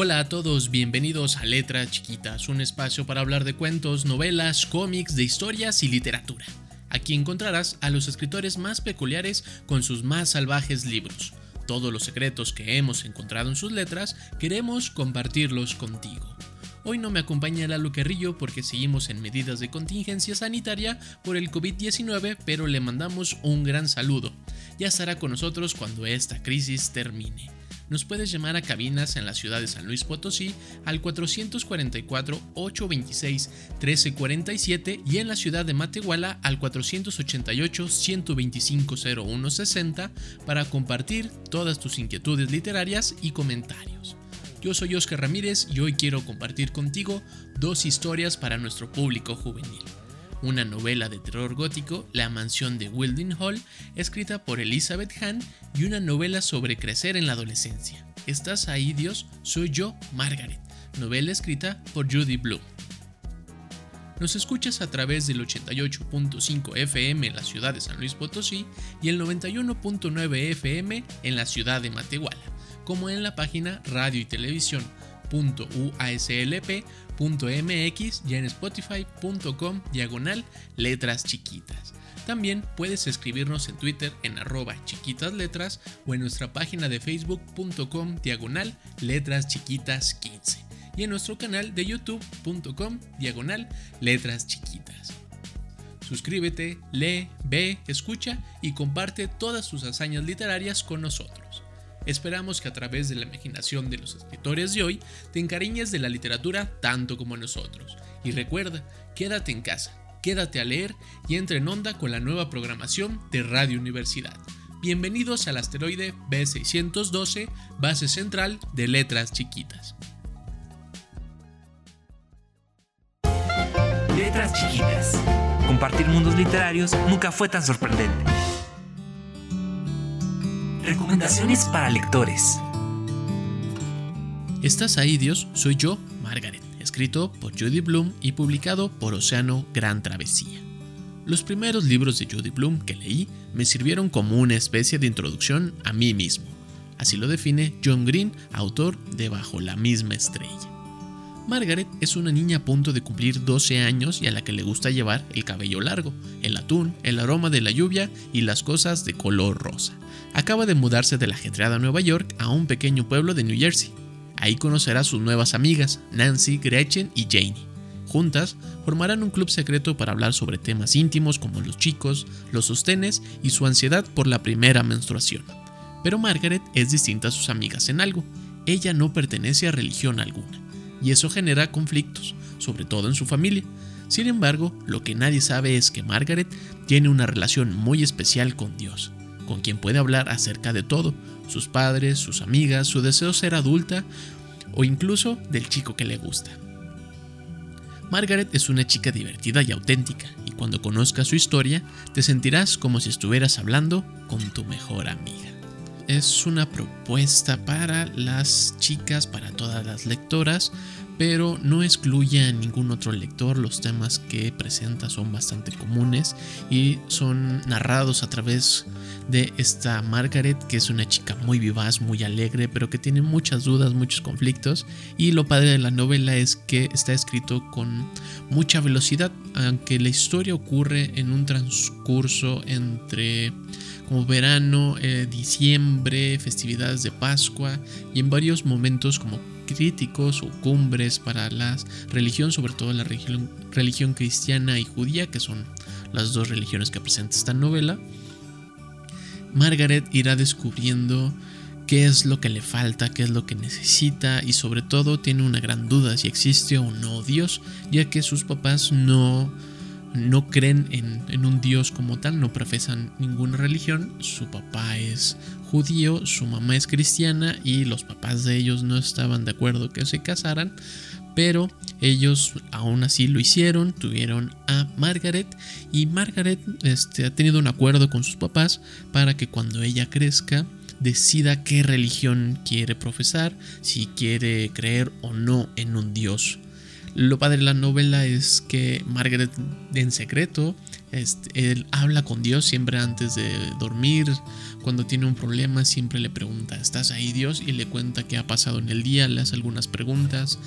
Hola a todos, bienvenidos a Letras Chiquitas, un espacio para hablar de cuentos, novelas, cómics, de historias y literatura. Aquí encontrarás a los escritores más peculiares con sus más salvajes libros. Todos los secretos que hemos encontrado en sus letras queremos compartirlos contigo. Hoy no me acompaña Lalo Carrillo porque seguimos en medidas de contingencia sanitaria por el COVID-19, pero le mandamos un gran saludo. Ya estará con nosotros cuando esta crisis termine nos puedes llamar a cabinas en la ciudad de San Luis Potosí al 444-826-1347 y en la ciudad de Matehuala al 488-125-0160 para compartir todas tus inquietudes literarias y comentarios. Yo soy Oscar Ramírez y hoy quiero compartir contigo dos historias para nuestro público juvenil una novela de terror gótico, La mansión de Wilding Hall, escrita por Elizabeth Hahn, y una novela sobre crecer en la adolescencia. ¿Estás ahí, Dios? Soy yo, Margaret, novela escrita por Judy Bloom. Nos escuchas a través del 88.5 FM en la ciudad de San Luis Potosí y el 91.9 FM en la ciudad de Matehuala, como en la página radio y televisión .uaslp.mx y en spotify.com diagonal letras chiquitas. También puedes escribirnos en Twitter en arroba chiquitas letras o en nuestra página de facebook.com diagonal letras chiquitas 15 y en nuestro canal de youtube.com diagonal letras chiquitas. Suscríbete, lee, ve, escucha y comparte todas tus hazañas literarias con nosotros. Esperamos que a través de la imaginación de los escritores de hoy te encariñes de la literatura tanto como nosotros. Y recuerda, quédate en casa, quédate a leer y entra en onda con la nueva programación de Radio Universidad. Bienvenidos al asteroide B612, base central de letras chiquitas. Letras chiquitas. Compartir mundos literarios nunca fue tan sorprendente. Recomendaciones para lectores. ¿Estás ahí, Dios? Soy yo, Margaret, escrito por Judy Bloom y publicado por Océano Gran Travesía. Los primeros libros de Judy Bloom que leí me sirvieron como una especie de introducción a mí mismo. Así lo define John Green, autor de Bajo la misma estrella. Margaret es una niña a punto de cumplir 12 años y a la que le gusta llevar el cabello largo, el atún, el aroma de la lluvia y las cosas de color rosa acaba de mudarse de la ajetreada Nueva York a un pequeño pueblo de New Jersey. Ahí conocerá a sus nuevas amigas, Nancy, Gretchen y Janie. Juntas formarán un club secreto para hablar sobre temas íntimos como los chicos, los sostenes y su ansiedad por la primera menstruación. Pero Margaret es distinta a sus amigas en algo. Ella no pertenece a religión alguna, y eso genera conflictos, sobre todo en su familia. Sin embargo, lo que nadie sabe es que Margaret tiene una relación muy especial con Dios con quien puede hablar acerca de todo, sus padres, sus amigas, su deseo ser adulta o incluso del chico que le gusta. Margaret es una chica divertida y auténtica, y cuando conozcas su historia, te sentirás como si estuvieras hablando con tu mejor amiga. Es una propuesta para las chicas, para todas las lectoras, pero no excluye a ningún otro lector. Los temas que presenta son bastante comunes y son narrados a través de esta Margaret, que es una chica muy vivaz, muy alegre, pero que tiene muchas dudas, muchos conflictos. Y lo padre de la novela es que está escrito con mucha velocidad, aunque la historia ocurre en un transcurso entre como verano, eh, diciembre, festividades de Pascua y en varios momentos como críticos o cumbres para la religión, sobre todo la religión, religión cristiana y judía, que son las dos religiones que presenta esta novela. Margaret irá descubriendo qué es lo que le falta, qué es lo que necesita y sobre todo tiene una gran duda si existe o no Dios, ya que sus papás no no creen en, un Dios como tal, no profesan ninguna religión. Su papá es judío, su mamá es cristiana y los papás de ellos no estaban de acuerdo que se casaran, pero ellos aún así lo hicieron, tuvieron a Margaret y Margaret este, ha tenido un acuerdo con sus papás para que cuando ella crezca decida qué religión quiere profesar, si quiere creer o no en un dios. Lo padre de la novela es que Margaret en secreto este, él habla con Dios siempre antes de dormir. Cuando tiene un problema siempre le pregunta, ¿estás ahí Dios? Y le cuenta qué ha pasado en el día, le hace algunas preguntas.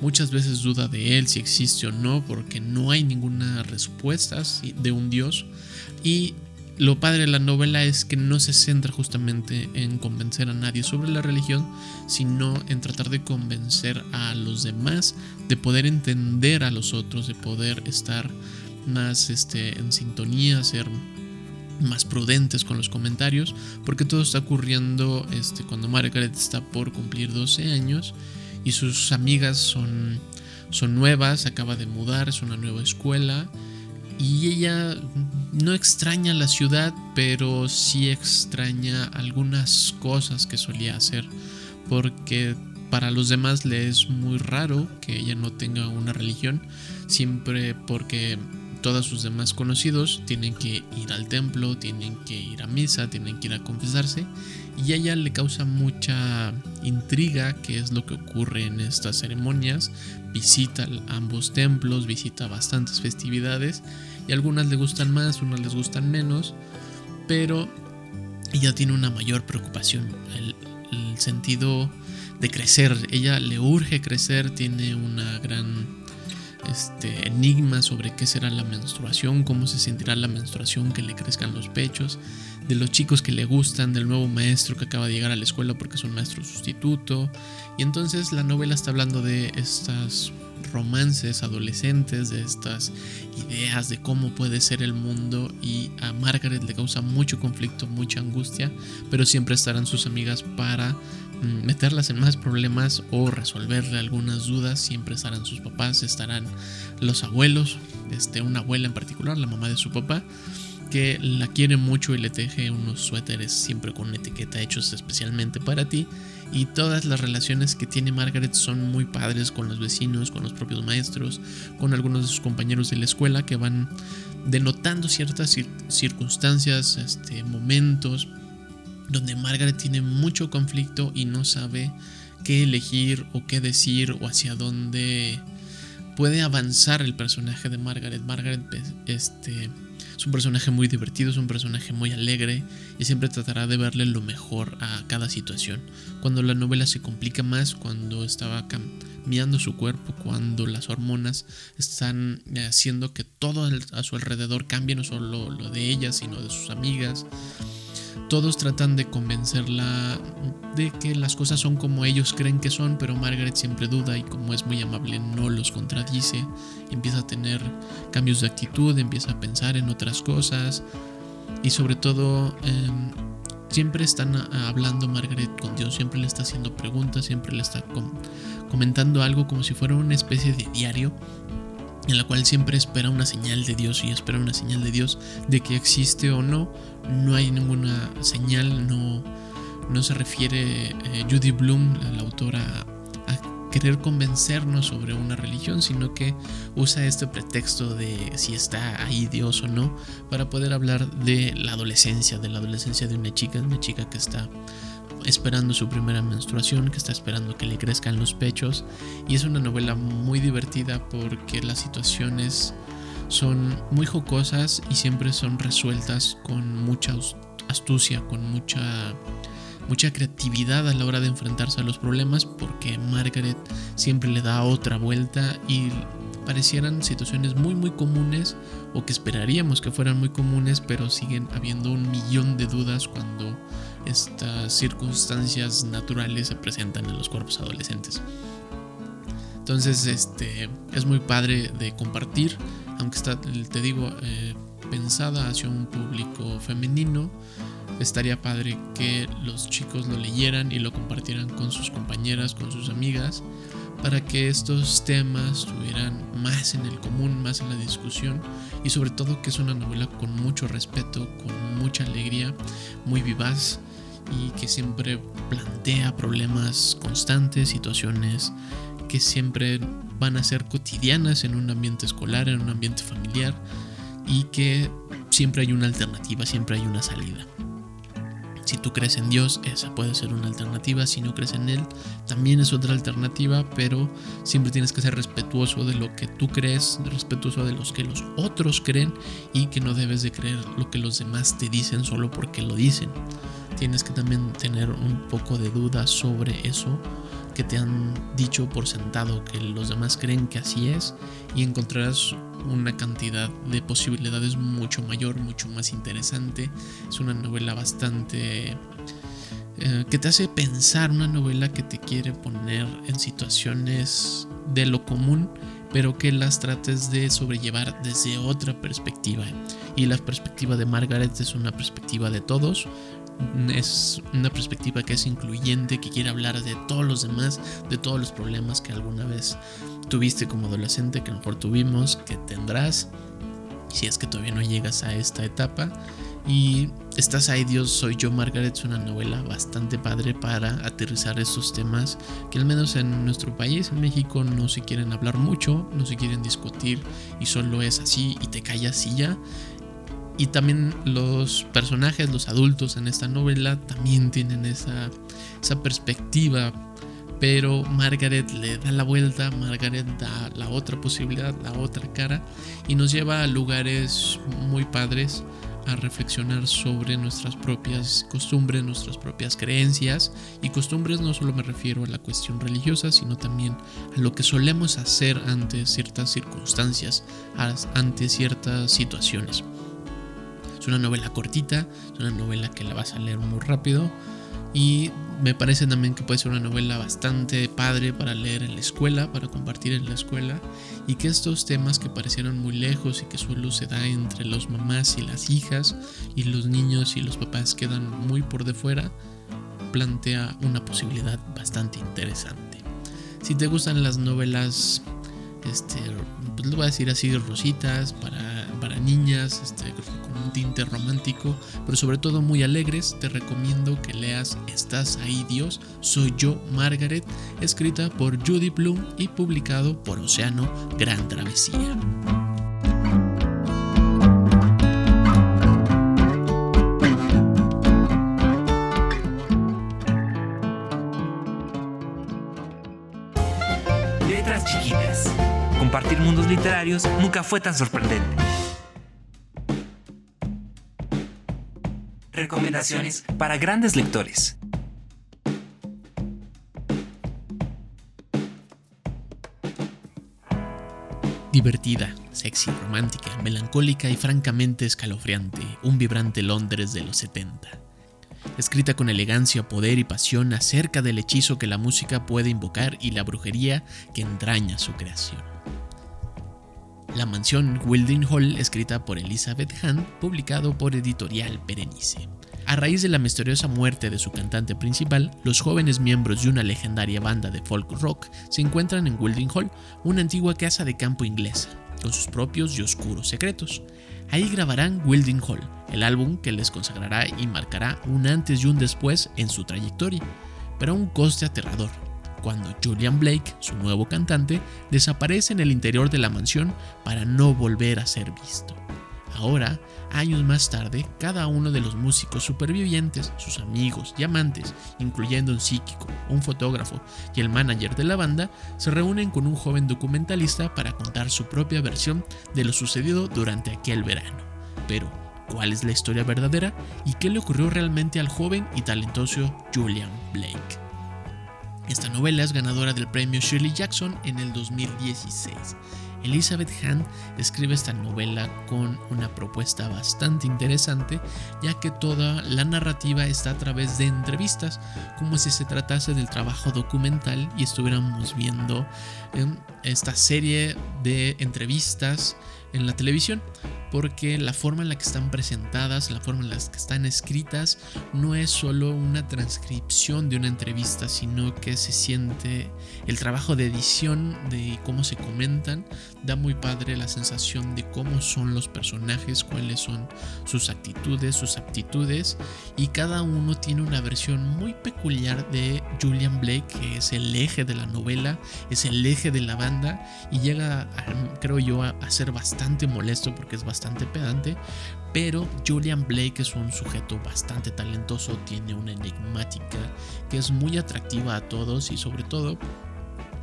Muchas veces duda de él si existe o no porque no hay ninguna respuesta de un Dios. Y lo padre de la novela es que no se centra justamente en convencer a nadie sobre la religión, sino en tratar de convencer a los demás, de poder entender a los otros, de poder estar más este, en sintonía, ser más prudentes con los comentarios, porque todo está ocurriendo este, cuando Margaret está por cumplir 12 años y sus amigas son, son nuevas, acaba de mudar, es una nueva escuela y ella no extraña la ciudad, pero sí extraña algunas cosas que solía hacer, porque para los demás le es muy raro que ella no tenga una religión, siempre porque todos sus demás conocidos tienen que ir al templo, tienen que ir a misa, tienen que ir a confesarse y a ella le causa mucha intriga qué es lo que ocurre en estas ceremonias, visita ambos templos, visita bastantes festividades y algunas le gustan más, unas les gustan menos, pero ella tiene una mayor preocupación, el, sentido de crecer, ella le urge crecer, tiene una gran este, enigma sobre qué será la menstruación, cómo se sentirá la menstruación, que le crezcan los pechos, de los chicos que le gustan, del nuevo maestro que acaba de llegar a la escuela porque es un maestro sustituto. Y entonces la novela está hablando de estas romances adolescentes, de estas ideas de cómo puede ser el mundo y a Margaret le causa mucho conflicto, mucha angustia, pero siempre estarán sus amigas para mm, meterlas en más problemas o resolverle algunas dudas, siempre estarán sus papás, estarán los abuelos, este, una abuela en particular, la mamá de su papá, que la quiere mucho y le teje unos suéteres siempre con etiqueta hechos especialmente para ti y todas las relaciones que tiene Margaret son muy padres con los vecinos, con los propios maestros, con algunos de sus compañeros de la escuela que van denotando ciertas circunstancias, este, momentos donde Margaret tiene mucho conflicto y no sabe qué elegir o qué decir o hacia dónde puede avanzar el personaje de Margaret. Margaret este, es un personaje muy divertido, es un personaje muy alegre y siempre tratará de verle lo mejor a cada situación. Cuando la novela se complica más, cuando estaba cambiando su cuerpo, cuando las hormonas están haciendo que todo a su alrededor cambie, no solo lo de ella, sino de sus amigas. Todos tratan de convencerla de que las cosas son como ellos creen que son, pero Margaret siempre duda y como es muy amable no los contradice, empieza a tener cambios de actitud, empieza a pensar en otras cosas y sobre todo em, siempre están hablando Margaret con Dios, siempre le está haciendo preguntas, siempre le está comentando algo como si fuera una especie de diario en la cual siempre espera una señal de Dios y espera una señal de Dios de que existe o no. No hay ninguna señal, no, no se refiere eh, Judy Bloom, la, autora, querer convencernos sobre una religión, sino que usa este pretexto de si está ahí Dios o no para poder hablar de la adolescencia, de la adolescencia de una chica, una chica que está esperando su primera menstruación, que está esperando que le crezcan los pechos. Y es una novela muy divertida porque las situaciones son muy jocosas y siempre son resueltas con mucha astucia, con mucha mucha creatividad a la hora de enfrentarse a los problemas porque Margaret siempre le da otra vuelta y parecieran situaciones muy muy comunes o que esperaríamos que fueran muy comunes pero siguen habiendo un millón de dudas cuando estas circunstancias naturales se presentan en los cuerpos adolescentes. Entonces, este es muy padre de compartir, aunque está, te digo, eh, pensada hacia un público femenino. Estaría padre que los chicos lo leyeran y lo compartieran con sus compañeras, con sus amigas, para que estos temas estuvieran más en el común, más en la discusión y sobre todo que es una novela con mucho respeto, con mucha alegría, muy vivaz y que siempre plantea problemas constantes, situaciones que siempre van a ser cotidianas en un ambiente escolar, en un ambiente familiar y que siempre hay una alternativa, siempre hay una salida. Si tú crees en Dios, esa puede ser una alternativa. Si no crees en Él, también es otra alternativa, pero siempre tienes que ser respetuoso de lo que tú crees, respetuoso de los que los otros creen y que no debes de creer lo que los demás te dicen solo porque lo dicen. Tienes que también tener un poco de duda sobre eso que te han dicho por sentado que los demás creen que así es y encontrarás una cantidad de posibilidades mucho mayor, mucho más interesante. Es una novela bastante... Eh, que te hace pensar, una novela que te quiere poner en situaciones de lo común, pero que las trates de sobrellevar desde otra perspectiva. Y la perspectiva de Margaret es una perspectiva de todos, es una perspectiva que es incluyente, que quiere hablar de todos los demás, de todos los problemas que alguna vez tuviste como adolescente, que a lo mejor tuvimos, que tendrás, si es que todavía no llegas a esta etapa. Y Estás ahí, Dios, soy yo, Margaret, es una novela bastante padre para aterrizar estos temas que al menos en nuestro país, en México, no se quieren hablar mucho, no se quieren discutir y solo es así y te callas y ya. Y también los personajes, los adultos en esta novela también tienen esa, esa perspectiva pero Margaret le da la vuelta, Margaret da la otra posibilidad, la otra cara y nos lleva a lugares muy padres a reflexionar sobre nuestras propias costumbres, nuestras propias creencias y costumbres no solo me refiero a la cuestión religiosa, sino también a lo que solemos hacer ante ciertas circunstancias, ante ciertas situaciones. Es una novela cortita, es una novela que la vas a leer muy rápido y me parece también que puede ser una novela bastante padre para leer en la escuela, para compartir en la escuela, y que estos temas que parecieron muy lejos y que solo se da entre los mamás y las hijas, y los niños y los papás quedan muy por de fuera, plantea una posibilidad bastante interesante. Si te gustan las novelas, este, pues lo voy a decir así, rositas, para, para niñas, este, un tinte romántico, pero sobre todo muy alegres, te recomiendo que leas Estás ahí Dios, soy yo Margaret, escrita por Judy Bloom y publicado por Océano Gran Travesía. Letras chiquitas. Compartir mundos literarios nunca fue tan sorprendente. Recomendaciones para grandes lectores. Divertida, sexy, romántica, melancólica y francamente escalofriante, un vibrante Londres de los 70. Escrita con elegancia, poder y pasión acerca del hechizo que la música puede invocar y la brujería que entraña su creación. La mansión Wilding Hall, escrita por Elizabeth Hahn, publicado por Editorial Berenice. A raíz de la misteriosa muerte de su cantante principal, los jóvenes miembros de una legendaria banda de folk rock se encuentran en Wilding Hall, una antigua casa de campo inglesa, con sus propios y oscuros secretos. Ahí grabarán Wilding Hall, el álbum que les consagrará y marcará un antes y un después en su trayectoria, pero a un coste aterrador, cuando Julian Blake, su nuevo cantante, desaparece en el interior de la mansión para no volver a ser visto. Ahora, años más tarde, cada uno de los músicos supervivientes, sus amigos y amantes, incluyendo un psíquico, un fotógrafo y el manager de la banda, se reúnen con un joven documentalista para contar su propia versión de lo sucedido durante aquel verano. Pero, ¿cuál es la historia verdadera y qué le ocurrió realmente al joven y talentoso Julian Blake? Esta novela es ganadora del premio Shirley Jackson en el 2016. Elizabeth Hahn escribe esta novela con una propuesta bastante interesante, ya que toda la narrativa está a través de entrevistas, como si se tratase del trabajo documental y estuviéramos viendo esta serie de entrevistas en la televisión porque la forma en la que están presentadas, la forma en la que están escritas, no es solo una transcripción de una entrevista, sino que se siente el trabajo de edición, de cómo se comentan, da muy padre la sensación de cómo son los personajes, cuáles son sus actitudes, sus aptitudes, y cada uno tiene una versión muy peculiar de Julian Blake, que es el eje de la novela, es el eje de la banda, y llega, creo yo, a, a ser bastante molesto porque es bastante pedante, pero Julian Blake es un sujeto bastante talentoso, tiene una enigmática que es muy atractiva a todos y sobre todo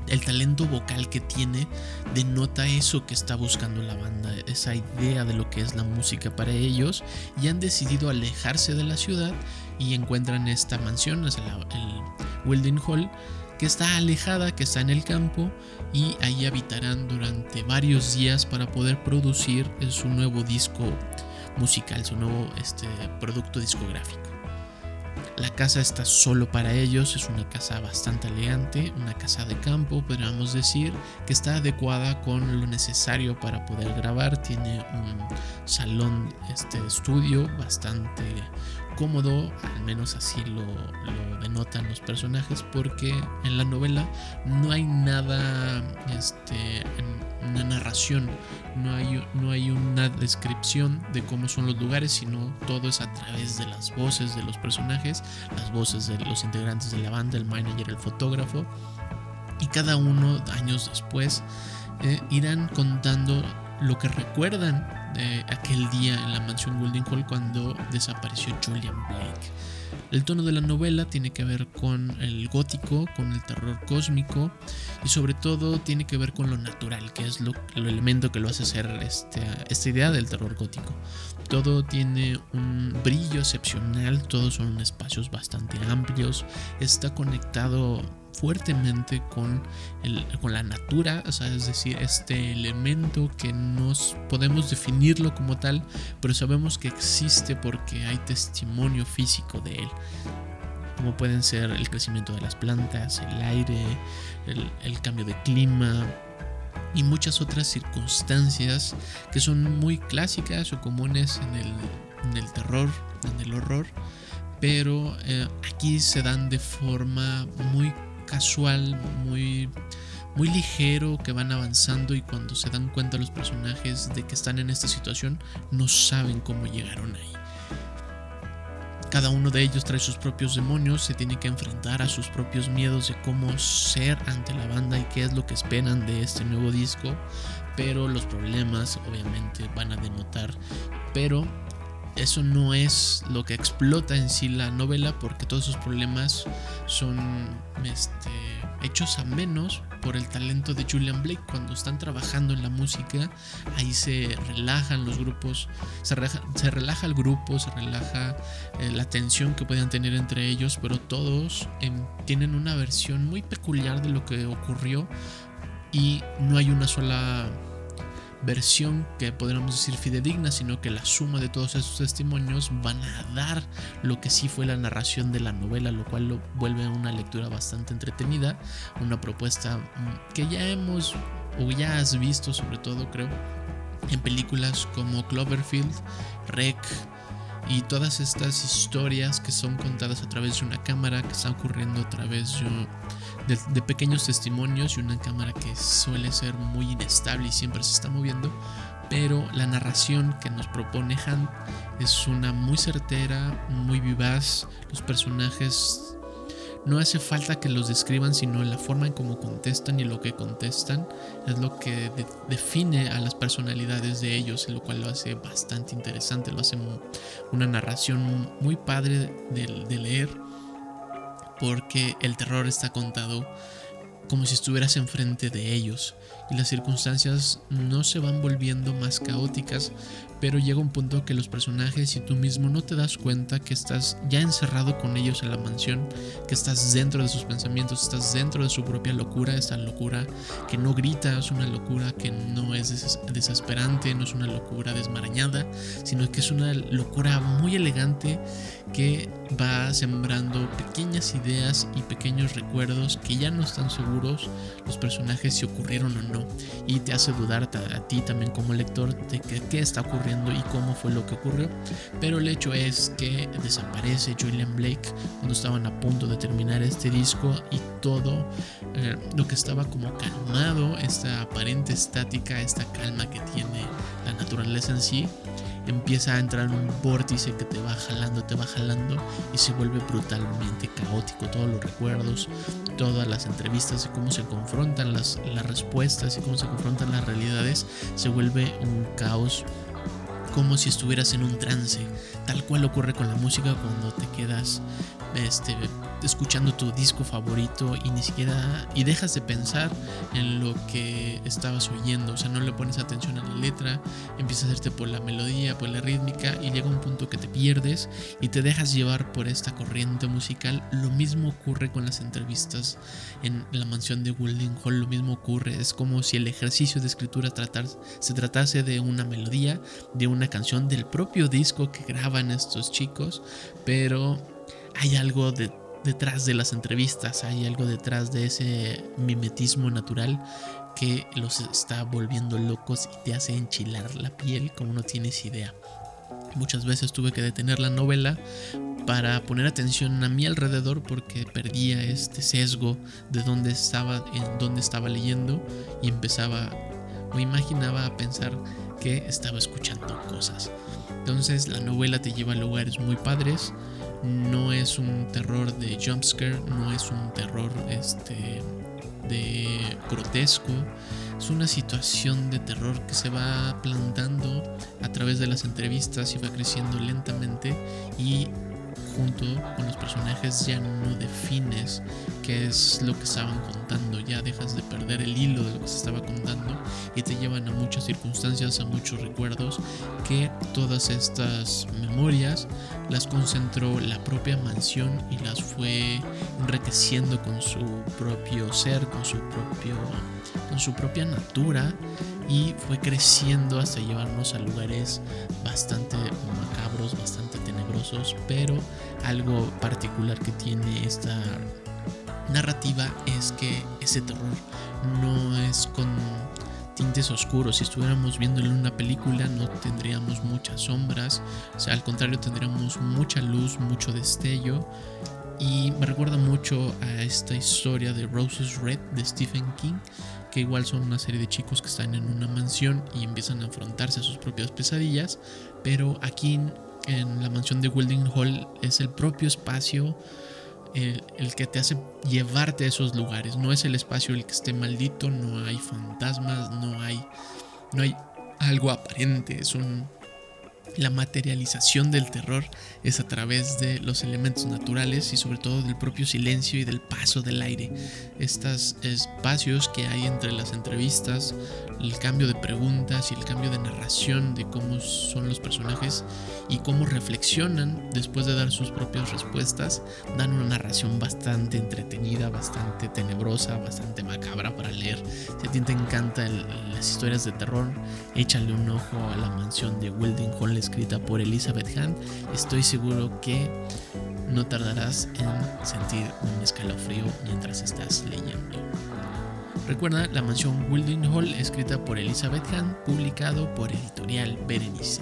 el talento vocal que tiene denota eso que está buscando la banda, esa idea de lo que es la música para ellos y han decidido alejarse de la ciudad y encuentran esta mansión, es el, el Wilding Hall, que está alejada, que está en el campo y ahí habitarán durante varios días para poder producir su nuevo disco musical, su nuevo este, producto discográfico. La casa está solo para ellos, es una casa bastante elegante, una casa de campo, podríamos decir, que está adecuada con lo necesario para poder grabar. Tiene un salón este, estudio bastante cómodo, al menos así lo, denotan los personajes, porque en la novela no hay nada, este, una narración, no hay, no hay una descripción de cómo son los lugares, sino todo es a través de las voces de los personajes, las voces de los integrantes de la banda, el manager, el fotógrafo, y cada uno años después eh, irán contando lo que recuerdan aquel día en la mansión Golden Hall cuando desapareció Julian Blake. El tono de la novela tiene que ver con el gótico, con el terror cósmico y sobre todo tiene que ver con lo natural, que es lo, el elemento que lo hace ser este, esta idea del terror gótico. Todo tiene un brillo excepcional, todos son espacios bastante amplios, está conectado fuertemente con, el, con la natura, o sea, es decir, este elemento que nos podemos definirlo como tal, pero sabemos que existe porque hay testimonio físico de él como pueden ser el crecimiento de las plantas, el aire, el, el, cambio de clima y muchas otras circunstancias que son muy clásicas o comunes en el, en el terror, en el horror, pero eh, aquí se dan de forma muy casual, muy, muy ligero, que van avanzando y cuando se dan cuenta los personajes de que están en esta situación, no saben cómo llegaron ahí. Cada uno de ellos trae sus propios demonios, se tiene que enfrentar a sus propios miedos de cómo ser ante la banda y qué es lo que esperan de este nuevo disco, pero los problemas obviamente van a denotar, pero eso no es lo que explota en sí la novela porque todos esos problemas son este, hechos a menos por el talento de Julian Blake. Cuando están trabajando en la música ahí se relajan los grupos se, relaja, el grupo se relaja eh, la tensión que puedan tener entre ellos pero todos em, tienen una versión muy peculiar de lo que ocurrió y no hay una sola versión que podríamos decir fidedigna, sino que la suma de todos esos testimonios van a dar lo que sí fue la narración de la novela, lo cual lo vuelve una lectura bastante entretenida, una propuesta mm, que ya hemos o ya has visto sobre todo creo en películas como Cloverfield, Rec, y todas estas historias que son contadas a través de una cámara, que están ocurriendo a través de, de, pequeños testimonios y una cámara que suele ser muy inestable y siempre se está moviendo, pero la narración que nos propone Han es una muy certera, muy vivaz, los personajes no hace falta que los describan, sino la forma en cómo contestan y lo que contestan es lo que define a las personalidades de ellos, lo cual lo hace bastante interesante, lo hace una narración muy padre de leer, porque el terror está contado como si estuvieras enfrente de ellos y las circunstancias no se van volviendo más caóticas, pero llega un punto que los personajes y tú mismo no te das cuenta que estás ya encerrado con ellos en la mansión, que estás dentro de sus pensamientos, estás dentro de su propia locura, esta locura que no grita, es una locura que no es desesperante, no es una locura desmarañada, sino que es una locura muy elegante que va sembrando pequeñas ideas y pequeños recuerdos que ya no están seguros los personajes si ocurrieron o no. Y te hace dudar a, ti también como lector de qué está ocurriendo y cómo fue lo que ocurrió. Pero el hecho es que desaparece Julian Blake cuando estaban a punto de terminar este disco y todo eh, lo que estaba como calmado, esta aparente estática, esta calma que tiene la naturaleza en sí, empieza a entrar en un vórtice que te va jalando, te va jalando y se vuelve brutalmente caótico. Todos los recuerdos, todas las entrevistas y cómo se confrontan las, las respuestas y cómo se confrontan las realidades, se vuelve un caos como si estuvieras en un trance, tal cual ocurre con la música cuando te quedas este, escuchando tu disco favorito y ni siquiera y dejas de pensar en lo que estabas oyendo, o sea, no le pones atención a la letra, empiezas a hacerte por la melodía, por la rítmica y llega un punto que te pierdes y te dejas llevar por esta corriente musical. Lo mismo ocurre con las entrevistas en la mansión de Wilding Hall, lo mismo ocurre, es como si el ejercicio de escritura se tratase de una melodía, de una canción del propio disco que graban estos chicos, pero hay algo detrás de las entrevistas, hay algo detrás de ese mimetismo natural que los está volviendo locos y te hace enchilar la piel como no tienes idea. Muchas veces tuve que detener la novela para poner atención a mi alrededor porque perdía este sesgo de dónde estaba, en dónde estaba leyendo y empezaba o imaginaba a pensar que estaba escuchando cosas. Entonces la novela te lleva a lugares muy padres, no es un terror de jumpscare, no es un terror este, de grotesco, es una situación de terror que se va plantando a través de las entrevistas y va creciendo lentamente y junto con los personajes ya no defines qué es lo que estaban contando, ya dejas de perder el hilo de lo que se estaba contando y te llevan a muchas circunstancias, a muchos recuerdos que todas estas memorias las concentró la propia mansión y las fue enriqueciendo con su propio ser, con su propio con su propia natura y fue creciendo hasta llevarnos a lugares bastante macabros, bastante pero algo particular que tiene esta narrativa es que ese terror no es con tintes oscuros. Si estuviéramos viendo en una película no tendríamos muchas sombras, o sea, al contrario tendríamos mucha luz, mucho destello. Y me recuerda mucho a esta historia de Roses Red de Stephen King, que igual son una serie de chicos que están en una mansión y empiezan a afrontarse a sus propias pesadillas, pero aquí en la mansión de Wilding Hall es el propio espacio el, que te hace llevarte a esos lugares. No es el espacio el que esté maldito, no hay fantasmas, no hay, no hay algo aparente. Es un, la materialización del terror es a través de los elementos naturales y sobre todo del propio silencio y del paso del aire. Estos espacios que hay entre las entrevistas, el cambio de preguntas y el cambio de narración de cómo son los personajes y cómo reflexionan después de dar sus propias respuestas, dan una narración bastante entretenida, bastante tenebrosa, bastante macabra para leer. Si a ti te encantan las historias de terror, échale un ojo a la mansión de Wilding Hall escrita por Elizabeth Hunt. Estoy seguro que no tardarás en sentir un escalofrío mientras estás leyendo. Recuerda La Mansión Wilding Hall, escrita por Elizabeth Hunt, publicado por Editorial Berenice.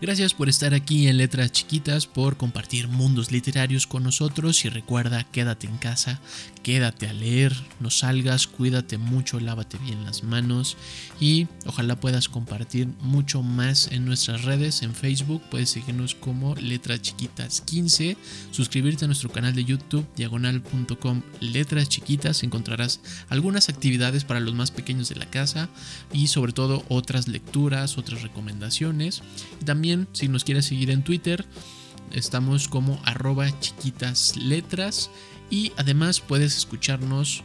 Gracias por estar aquí en Letras Chiquitas, por compartir mundos literarios con nosotros. Y recuerda, quédate en casa, quédate a leer, no salgas, cuídate mucho, lávate bien las manos. Y ojalá puedas compartir mucho más en nuestras redes, en Facebook, puedes seguirnos como Letras Chiquitas 15, suscribirte a nuestro canal de YouTube, diagonal.com Letras Chiquitas, encontrarás algunas actividades para los más pequeños de la casa y sobre todo otras lecturas, otras recomendaciones. También si nos quieres seguir en Twitter, estamos como arroba chiquitas letras y además puedes escucharnos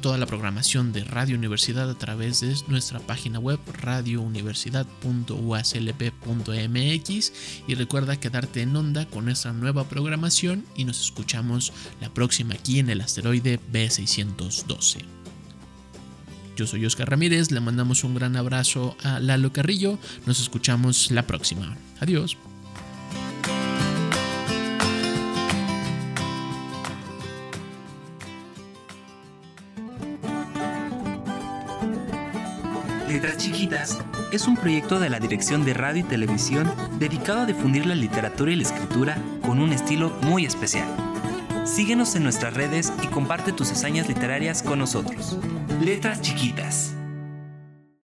toda la programación de Radio Universidad a través de nuestra página web radiouniversidad.uaslp.mx y recuerda quedarte en onda con nuestra nueva programación y nos escuchamos la próxima aquí en el asteroide B612. Yo soy Oscar Ramírez, le mandamos un gran abrazo a Lalo Carrillo, nos escuchamos la próxima. Adiós. Letras Chiquitas es un proyecto de la Dirección de Radio y Televisión dedicado a difundir la literatura y la escritura con un estilo muy especial. Síguenos en nuestras redes y comparte tus hazañas literarias con nosotros. Letras chiquitas.